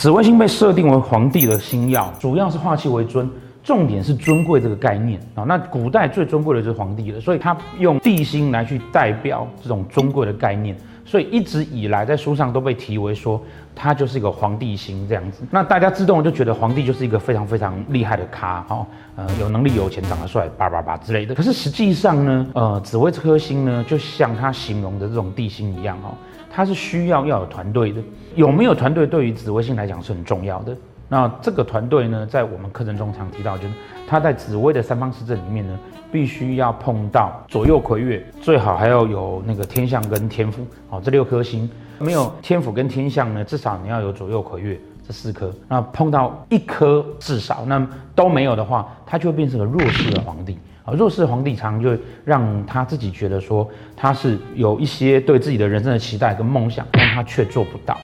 紫微星被设定为皇帝的星耀，主要是化气为尊，重点是尊贵这个概念啊。那古代最尊贵的就是皇帝了，所以他用帝星来去代表这种尊贵的概念。所以一直以来在书上都被提为说，他就是一个皇帝星这样子。那大家自动就觉得皇帝就是一个非常非常厉害的咖，哈，呃，有能力、有钱、长得帅，叭叭叭之类的。可是实际上呢，呃，紫微这颗星呢，就像他形容的这种帝星一样，哈，它是需要要有团队的。有没有团队，对于紫微星来讲是很重要的。那这个团队呢，在我们课程中常提到，就是他在紫微的三方四正里面呢，必须要碰到左右魁月，最好还要有那个天象跟天府，好，这六颗星没有天府跟天象呢，至少你要有左右魁月这四颗。那碰到一颗至少，那都没有的话，他就会变成个弱势的皇帝啊。弱势皇帝常就让他自己觉得说他是有一些对自己的人生的期待跟梦想，但他却做不到。